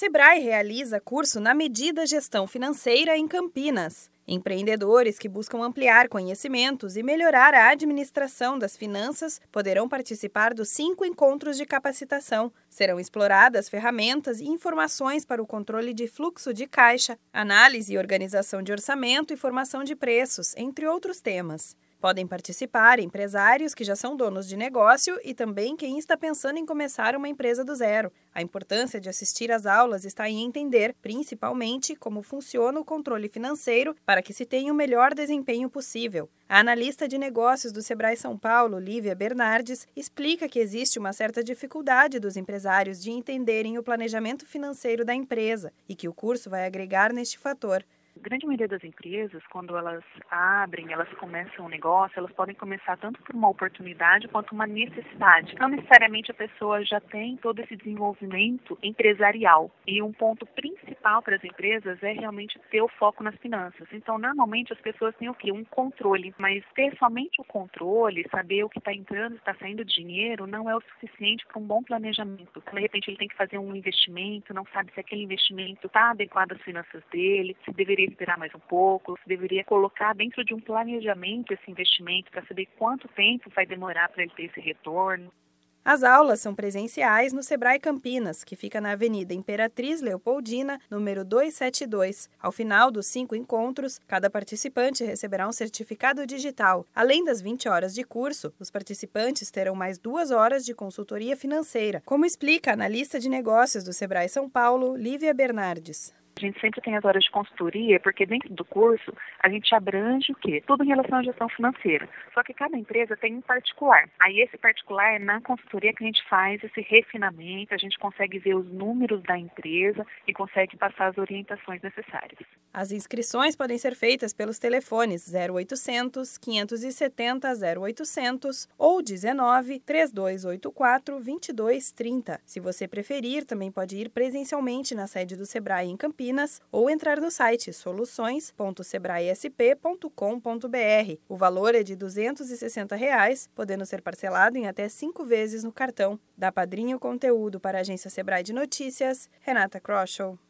Sebrae realiza curso na medida Gestão Financeira em Campinas. Empreendedores que buscam ampliar conhecimentos e melhorar a administração das finanças poderão participar dos cinco encontros de capacitação. Serão exploradas ferramentas e informações para o controle de fluxo de caixa, análise e organização de orçamento e formação de preços, entre outros temas. Podem participar empresários que já são donos de negócio e também quem está pensando em começar uma empresa do zero. A importância de assistir às aulas está em entender, principalmente, como funciona o controle financeiro para que se tenha o melhor desempenho possível. A analista de negócios do Sebrae São Paulo, Lívia Bernardes, explica que existe uma certa dificuldade dos empresários de entenderem o planejamento financeiro da empresa e que o curso vai agregar neste fator. Grande maioria das empresas, quando elas abrem, elas começam um negócio, elas podem começar tanto por uma oportunidade quanto uma necessidade. Não necessariamente a pessoa já tem todo esse desenvolvimento empresarial. E um ponto principal para as empresas é realmente ter o foco nas finanças. Então, normalmente as pessoas têm o quê? Um controle. Mas ter somente o controle, saber o que está entrando, está saindo dinheiro, não é o suficiente para um bom planejamento. De repente ele tem que fazer um investimento, não sabe se aquele investimento está adequado às finanças dele, se deveria esperar mais um pouco, se deveria colocar dentro de um planejamento esse investimento para saber quanto tempo vai demorar para ele ter esse retorno. As aulas são presenciais no Sebrae Campinas, que fica na Avenida Imperatriz Leopoldina, número 272. Ao final dos cinco encontros, cada participante receberá um certificado digital. Além das 20 horas de curso, os participantes terão mais duas horas de consultoria financeira, como explica a analista de negócios do Sebrae São Paulo, Lívia Bernardes. A gente sempre tem as horas de consultoria, porque dentro do curso a gente abrange o quê? Tudo em relação à gestão financeira. Só que cada empresa tem um particular. Aí esse particular é na consultoria que a gente faz esse refinamento, a gente consegue ver os números da empresa e consegue passar as orientações necessárias. As inscrições podem ser feitas pelos telefones 0800 570 0800 ou 19 3284 2230. Se você preferir, também pode ir presencialmente na sede do Sebrae em Campinas ou entrar no site soluções.sebraesp.com.br. O valor é de 260 reais, podendo ser parcelado em até cinco vezes no cartão. Da Padrinho Conteúdo para a agência Sebrae de Notícias, Renata Kroschel.